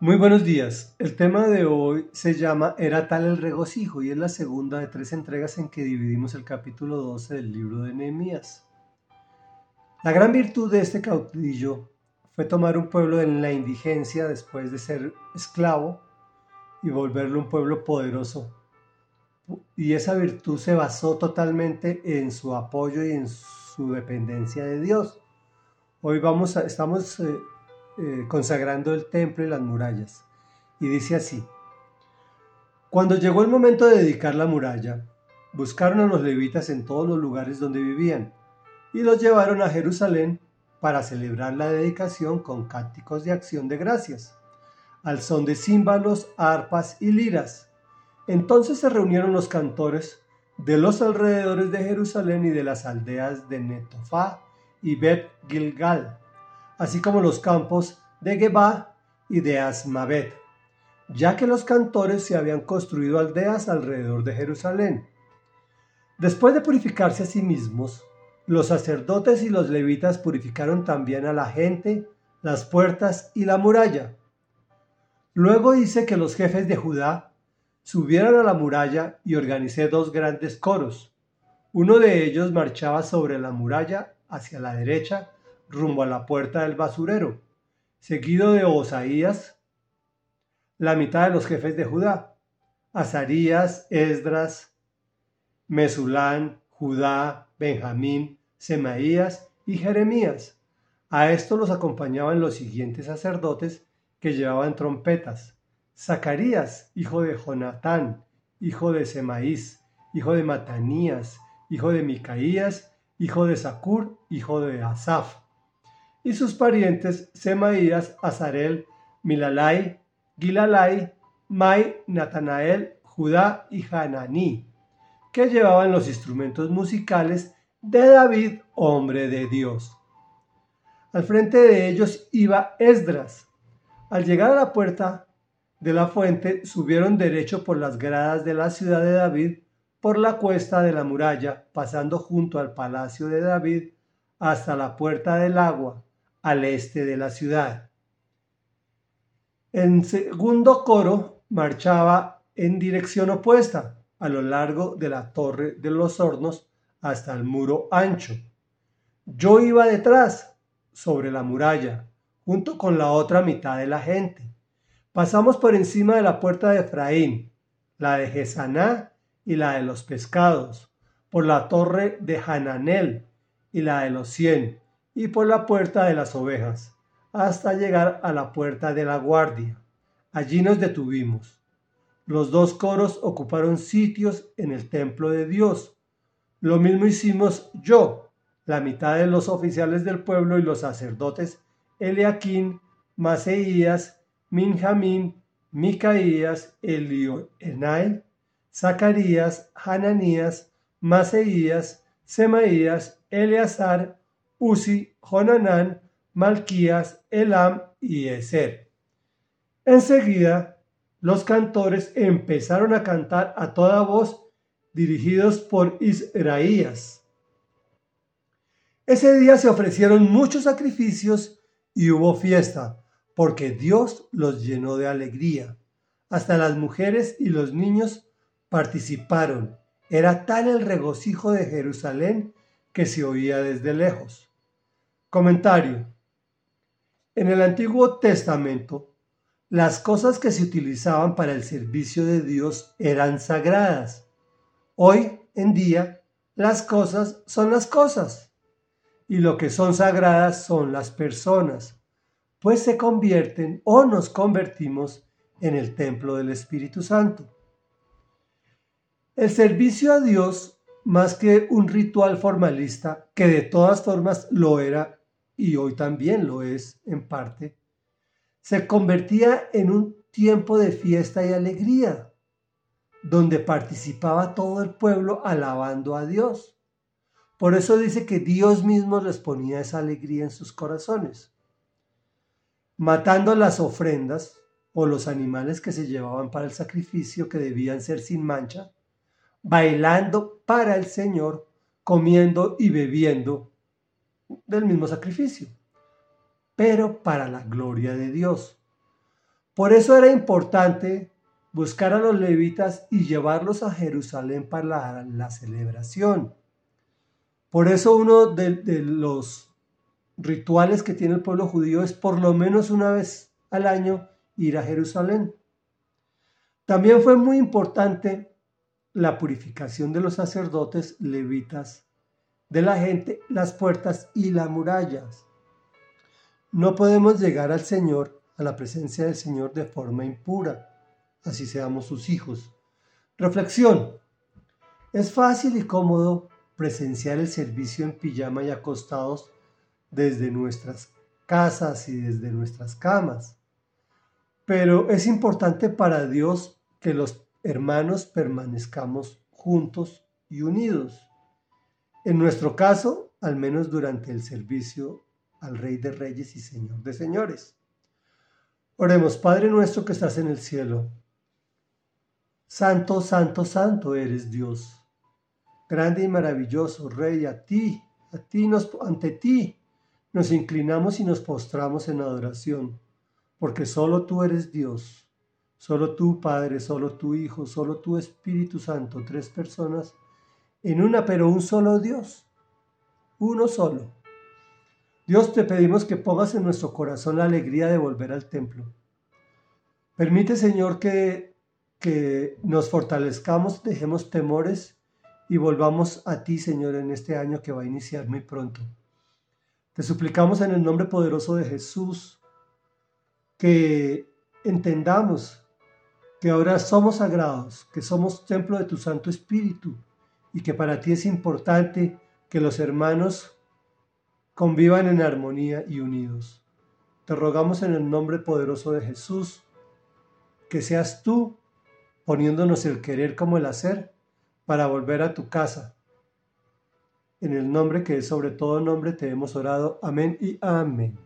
Muy buenos días. El tema de hoy se llama Era tal el regocijo y es la segunda de tres entregas en que dividimos el capítulo 12 del libro de Nehemías. La gran virtud de este caudillo fue tomar un pueblo en la indigencia después de ser esclavo y volverlo un pueblo poderoso. Y esa virtud se basó totalmente en su apoyo y en su dependencia de Dios. Hoy vamos a, estamos eh, eh, consagrando el templo y las murallas. Y dice así, cuando llegó el momento de dedicar la muralla, buscaron a los levitas en todos los lugares donde vivían y los llevaron a Jerusalén para celebrar la dedicación con cánticos de acción de gracias, al son de címbalos, arpas y liras. Entonces se reunieron los cantores de los alrededores de Jerusalén y de las aldeas de Netofá y Bet Gilgal así como los campos de Geba y de Asmavet, ya que los cantores se habían construido aldeas alrededor de Jerusalén. Después de purificarse a sí mismos, los sacerdotes y los levitas purificaron también a la gente, las puertas y la muralla. Luego hice que los jefes de Judá subieran a la muralla y organicé dos grandes coros. Uno de ellos marchaba sobre la muralla hacia la derecha rumbo a la puerta del basurero, seguido de Osaías, la mitad de los jefes de Judá, Azarías, Esdras, Mesulán, Judá, Benjamín, Semaías y Jeremías. A esto los acompañaban los siguientes sacerdotes que llevaban trompetas. Zacarías, hijo de Jonatán, hijo de Semaís, hijo de Matanías, hijo de Micaías, hijo de Zacur, hijo de Asaf y sus parientes Semaías, Azarel, Milalai, Gilalai, Mai, Natanael, Judá y Hananí, que llevaban los instrumentos musicales de David, hombre de Dios. Al frente de ellos iba Esdras. Al llegar a la puerta de la fuente, subieron derecho por las gradas de la ciudad de David, por la cuesta de la muralla, pasando junto al palacio de David, hasta la puerta del agua, al este de la ciudad. En segundo coro marchaba en dirección opuesta, a lo largo de la torre de los hornos hasta el muro ancho. Yo iba detrás, sobre la muralla, junto con la otra mitad de la gente. Pasamos por encima de la puerta de Efraín, la de Gesaná y la de los pescados, por la torre de Hananel y la de los cien, y por la puerta de las ovejas, hasta llegar a la puerta de la guardia. Allí nos detuvimos. Los dos coros ocuparon sitios en el templo de Dios. Lo mismo hicimos yo, la mitad de los oficiales del pueblo y los sacerdotes Eliaquín, Maseías, Minjamín, Micaías, Elioenai, Zacarías, Hananías, Maseías, Semaías, Eleazar Uzi, Jonanán, Malquías, Elam y Eser. Enseguida, los cantores empezaron a cantar a toda voz, dirigidos por Israías. Ese día se ofrecieron muchos sacrificios y hubo fiesta, porque Dios los llenó de alegría. Hasta las mujeres y los niños participaron. Era tal el regocijo de Jerusalén que se oía desde lejos. Comentario. En el Antiguo Testamento, las cosas que se utilizaban para el servicio de Dios eran sagradas. Hoy en día, las cosas son las cosas. Y lo que son sagradas son las personas, pues se convierten o nos convertimos en el templo del Espíritu Santo. El servicio a Dios, más que un ritual formalista, que de todas formas lo era y hoy también lo es en parte, se convertía en un tiempo de fiesta y alegría, donde participaba todo el pueblo alabando a Dios. Por eso dice que Dios mismo les ponía esa alegría en sus corazones. Matando las ofrendas o los animales que se llevaban para el sacrificio que debían ser sin mancha, bailando para el Señor, comiendo y bebiendo del mismo sacrificio, pero para la gloria de Dios. Por eso era importante buscar a los levitas y llevarlos a Jerusalén para la, celebración. Por eso uno de, de los rituales que tiene el pueblo judío es por lo menos una vez al año ir a Jerusalén. También fue muy importante la purificación de los sacerdotes levitas, de la gente, las puertas y las murallas. No podemos llegar al Señor, a la presencia del Señor de forma impura, así seamos sus hijos. Reflexión. Es fácil y cómodo presenciar el servicio en pijama y acostados desde nuestras casas y desde nuestras camas. Pero es importante para Dios que los hermanos permanezcamos juntos y unidos. En nuestro caso, al menos durante el servicio al Rey de Reyes y Señor de Señores. Oremos, Padre nuestro que estás en el cielo. Santo, santo, santo eres Dios. Grande y maravilloso Rey, a ti, a ti nos, ante ti nos inclinamos y nos postramos en adoración, porque solo tú eres Dios, solo tú Padre, solo tú Hijo, solo tú Espíritu Santo, tres personas en una, pero un solo Dios, uno solo. Dios te pedimos que pongas en nuestro corazón la alegría de volver al templo. Permite, Señor, que, que nos fortalezcamos, dejemos temores y volvamos a ti, Señor, en este año que va a iniciar muy pronto. Te suplicamos en el nombre poderoso de Jesús que entendamos que ahora somos sagrados, que somos templo de tu Santo Espíritu y que para ti es importante que los hermanos convivan en armonía y unidos. Te rogamos en el nombre poderoso de Jesús que seas tú poniéndonos el querer como el hacer para volver a tu casa en el nombre que es sobre todo nombre te hemos orado. Amén y amén.